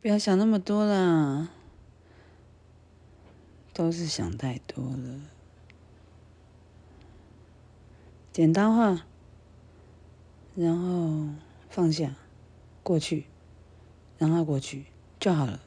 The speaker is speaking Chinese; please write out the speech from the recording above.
不要想那么多啦，都是想太多了。简单化，然后放下，过去，让它过去就好了。